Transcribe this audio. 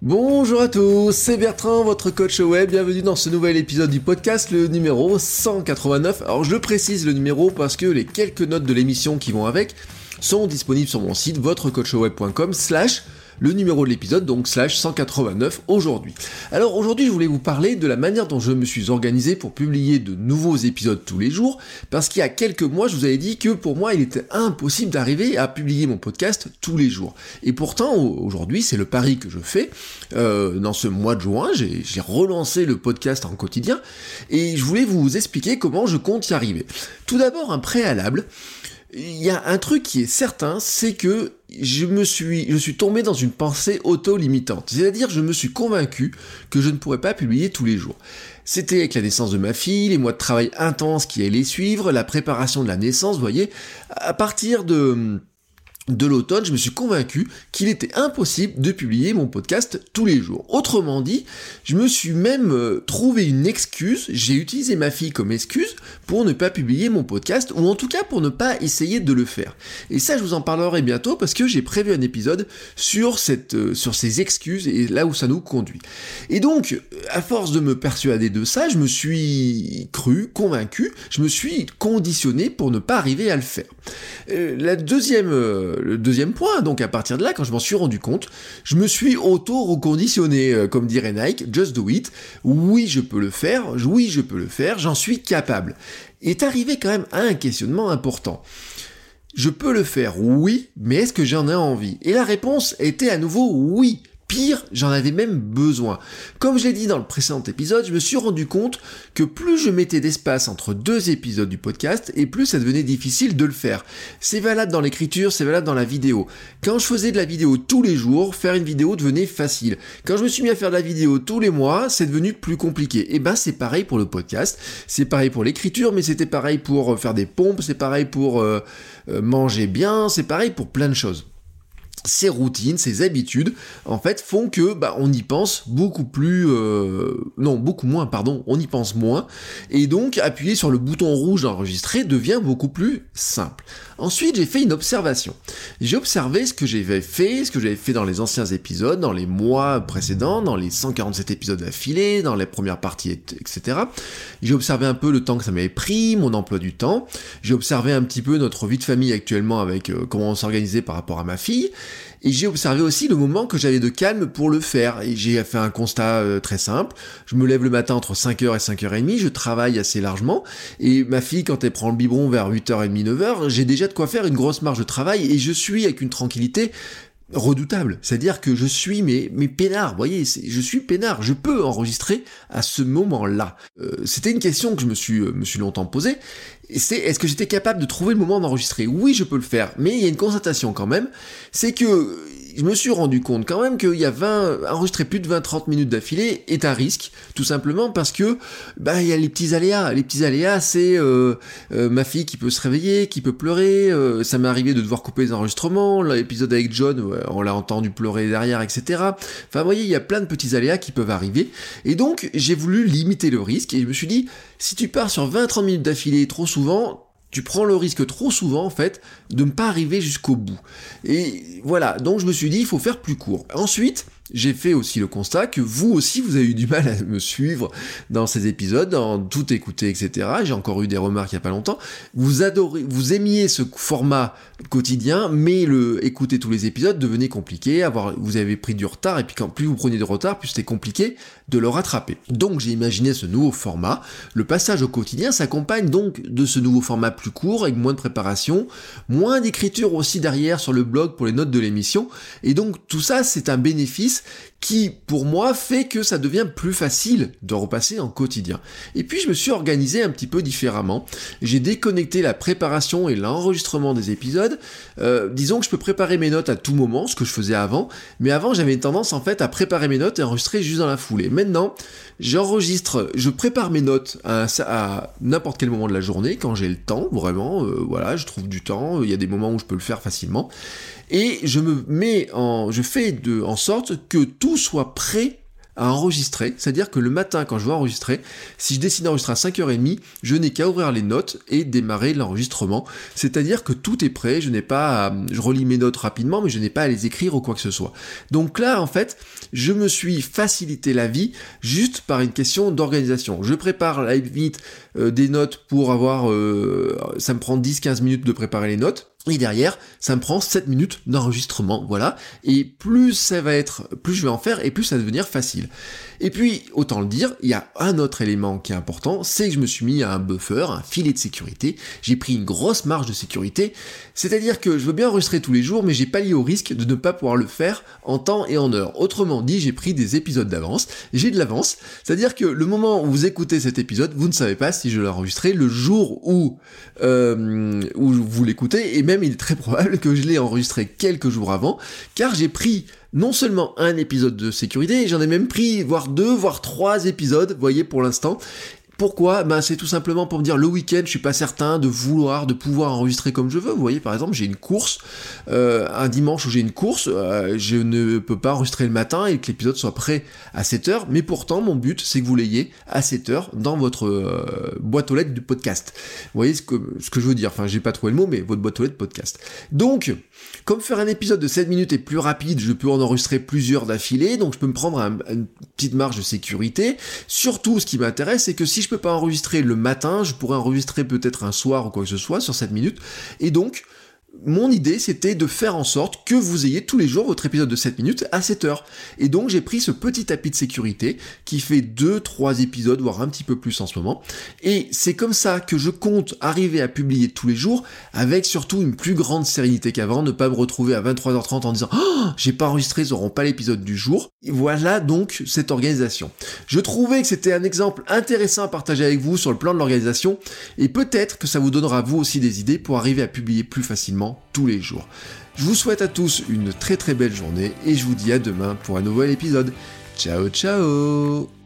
Bonjour à tous, c'est Bertrand, votre coach web. Bienvenue dans ce nouvel épisode du podcast, le numéro 189. Alors je précise le numéro parce que les quelques notes de l'émission qui vont avec sont disponibles sur mon site votrecoachweb.com slash le numéro de l'épisode, donc slash 189 aujourd'hui. Alors aujourd'hui je voulais vous parler de la manière dont je me suis organisé pour publier de nouveaux épisodes tous les jours, parce qu'il y a quelques mois je vous avais dit que pour moi il était impossible d'arriver à publier mon podcast tous les jours. Et pourtant aujourd'hui c'est le pari que je fais. Euh, dans ce mois de juin j'ai relancé le podcast en quotidien et je voulais vous expliquer comment je compte y arriver. Tout d'abord un préalable il y a un truc qui est certain, c'est que je me suis, je suis tombé dans une pensée auto-limitante. C'est-à-dire, je me suis convaincu que je ne pourrais pas publier tous les jours. C'était avec la naissance de ma fille, les mois de travail intenses qui allaient suivre, la préparation de la naissance, vous voyez. À partir de, de l'automne, je me suis convaincu qu'il était impossible de publier mon podcast tous les jours. Autrement dit, je me suis même euh, trouvé une excuse, j'ai utilisé ma fille comme excuse pour ne pas publier mon podcast, ou en tout cas pour ne pas essayer de le faire. Et ça, je vous en parlerai bientôt parce que j'ai prévu un épisode sur, cette, euh, sur ces excuses et là où ça nous conduit. Et donc, à force de me persuader de ça, je me suis cru, convaincu, je me suis conditionné pour ne pas arriver à le faire. Euh, la deuxième le deuxième point, donc à partir de là, quand je m'en suis rendu compte, je me suis auto-reconditionné, euh, comme dirait Nike, just do it. Oui, je peux le faire, oui, je peux le faire, j'en suis capable. Est arrivé quand même à un questionnement important. Je peux le faire, oui, mais est-ce que j'en ai envie? Et la réponse était à nouveau oui. Pire, j'en avais même besoin. Comme je l'ai dit dans le précédent épisode, je me suis rendu compte que plus je mettais d'espace entre deux épisodes du podcast, et plus ça devenait difficile de le faire. C'est valable dans l'écriture, c'est valable dans la vidéo. Quand je faisais de la vidéo tous les jours, faire une vidéo devenait facile. Quand je me suis mis à faire de la vidéo tous les mois, c'est devenu plus compliqué. Et ben c'est pareil pour le podcast, c'est pareil pour l'écriture, mais c'était pareil pour euh, faire des pompes, c'est pareil pour euh, euh, manger bien, c'est pareil pour plein de choses ces routines, ces habitudes, en fait, font que bah, on y pense beaucoup plus, euh, non, beaucoup moins, pardon, on y pense moins, et donc appuyer sur le bouton rouge d'enregistrer devient beaucoup plus simple. Ensuite, j'ai fait une observation. J'ai observé ce que j'avais fait, ce que j'avais fait dans les anciens épisodes, dans les mois précédents, dans les 147 épisodes affilés, dans les premières parties, etc. J'ai observé un peu le temps que ça m'avait pris, mon emploi du temps. J'ai observé un petit peu notre vie de famille actuellement avec euh, comment on s'organisait par rapport à ma fille. Et j'ai observé aussi le moment que j'avais de calme pour le faire. Et j'ai fait un constat euh, très simple. Je me lève le matin entre 5h et 5h30, je travaille assez largement. Et ma fille, quand elle prend le biberon vers 8h30, 9h, j'ai déjà de quoi faire une grosse marge de travail et je suis avec une tranquillité redoutable. C'est-à-dire que je suis mais, mais peinard, voyez, je suis peinard, je peux enregistrer à ce moment-là. Euh, c'était une question que je me suis, euh, me suis longtemps posée, c'est est-ce que j'étais capable de trouver le moment d'enregistrer? Oui, je peux le faire, mais il y a une constatation quand même, c'est que je me suis rendu compte quand même qu'il y a 20, enregistrer plus de 20-30 minutes d'affilée est un risque, tout simplement parce que, bah, il y a les petits aléas. Les petits aléas, c'est euh, euh, ma fille qui peut se réveiller, qui peut pleurer, euh, ça m'est arrivé de devoir couper les enregistrements, l'épisode avec John, on l'a entendu pleurer derrière, etc. Enfin, vous voyez, il y a plein de petits aléas qui peuvent arriver. Et donc, j'ai voulu limiter le risque et je me suis dit, si tu pars sur 20-30 minutes d'affilée trop souvent, tu prends le risque trop souvent en fait de ne pas arriver jusqu'au bout. Et voilà, donc je me suis dit il faut faire plus court. Ensuite, j'ai fait aussi le constat que vous aussi vous avez eu du mal à me suivre dans ces épisodes, dans tout écouter, etc. J'ai encore eu des remarques il n'y a pas longtemps. Vous adorez, vous aimiez ce format quotidien, mais le écouter tous les épisodes devenait compliqué. Vous avez pris du retard et puis quand plus vous preniez de retard, plus c'était compliqué de le rattraper. Donc j'ai imaginé ce nouveau format. Le passage au quotidien s'accompagne donc de ce nouveau format plus court avec moins de préparation, moins d'écriture aussi derrière sur le blog pour les notes de l'émission. Et donc tout ça c'est un bénéfice qui, pour moi, fait que ça devient plus facile de repasser en quotidien. Et puis, je me suis organisé un petit peu différemment. J'ai déconnecté la préparation et l'enregistrement des épisodes. Euh, disons que je peux préparer mes notes à tout moment, ce que je faisais avant. Mais avant, j'avais une tendance, en fait, à préparer mes notes et enregistrer juste dans la foulée. Maintenant, j'enregistre, je prépare mes notes à, à n'importe quel moment de la journée, quand j'ai le temps, vraiment. Euh, voilà, je trouve du temps. Il y a des moments où je peux le faire facilement et je me mets en, je fais de, en sorte que tout soit prêt à enregistrer, c'est-à-dire que le matin quand je vais enregistrer, si je décide d'enregistrer à 5h30, je n'ai qu'à ouvrir les notes et démarrer l'enregistrement, c'est-à-dire que tout est prêt, je n'ai pas à, je relis mes notes rapidement, mais je n'ai pas à les écrire ou quoi que ce soit. Donc là, en fait, je me suis facilité la vie juste par une question d'organisation. Je prépare la vite euh, des notes pour avoir, euh, ça me prend 10-15 minutes de préparer les notes, derrière, ça me prend 7 minutes d'enregistrement, voilà. Et plus ça va être, plus je vais en faire, et plus ça va devenir facile. Et puis, autant le dire, il y a un autre élément qui est important, c'est que je me suis mis à un buffer, un filet de sécurité. J'ai pris une grosse marge de sécurité. C'est-à-dire que je veux bien enregistrer tous les jours, mais j'ai pas lié au risque de ne pas pouvoir le faire en temps et en heure. Autrement dit, j'ai pris des épisodes d'avance. J'ai de l'avance. C'est-à-dire que le moment où vous écoutez cet épisode, vous ne savez pas si je l'ai enregistré le jour où, euh, où vous l'écoutez, et même il est très probable que je l'ai enregistré quelques jours avant, car j'ai pris non seulement un épisode de sécurité, j'en ai même pris voire deux, voire trois épisodes, voyez pour l'instant, pourquoi? Ben c'est tout simplement pour me dire le week-end, je suis pas certain de vouloir, de pouvoir enregistrer comme je veux. Vous voyez, par exemple, j'ai une course, euh, un dimanche où j'ai une course, euh, je ne peux pas enregistrer le matin et que l'épisode soit prêt à 7h, mais pourtant mon but c'est que vous l'ayez à 7h dans votre euh, boîte aux lettres du podcast. Vous voyez ce que, ce que je veux dire, enfin j'ai pas trouvé le mot, mais votre boîte aux lettres podcast. Donc, comme faire un épisode de 7 minutes est plus rapide, je peux en enregistrer plusieurs d'affilée, donc je peux me prendre une petite marge de sécurité. Surtout, ce qui m'intéresse, c'est que si je je peux pas enregistrer le matin, je pourrais enregistrer peut-être un soir ou quoi que ce soit sur 7 minutes. Et donc, mon idée, c'était de faire en sorte que vous ayez tous les jours votre épisode de 7 minutes à 7 heures. Et donc, j'ai pris ce petit tapis de sécurité qui fait 2-3 épisodes, voire un petit peu plus en ce moment. Et c'est comme ça que je compte arriver à publier tous les jours avec surtout une plus grande sérénité qu'avant, ne pas me retrouver à 23h30 en disant oh, j'ai pas enregistré, ils auront pas l'épisode du jour. Voilà donc cette organisation. Je trouvais que c'était un exemple intéressant à partager avec vous sur le plan de l'organisation et peut-être que ça vous donnera vous aussi des idées pour arriver à publier plus facilement tous les jours. Je vous souhaite à tous une très très belle journée et je vous dis à demain pour un nouvel épisode. Ciao ciao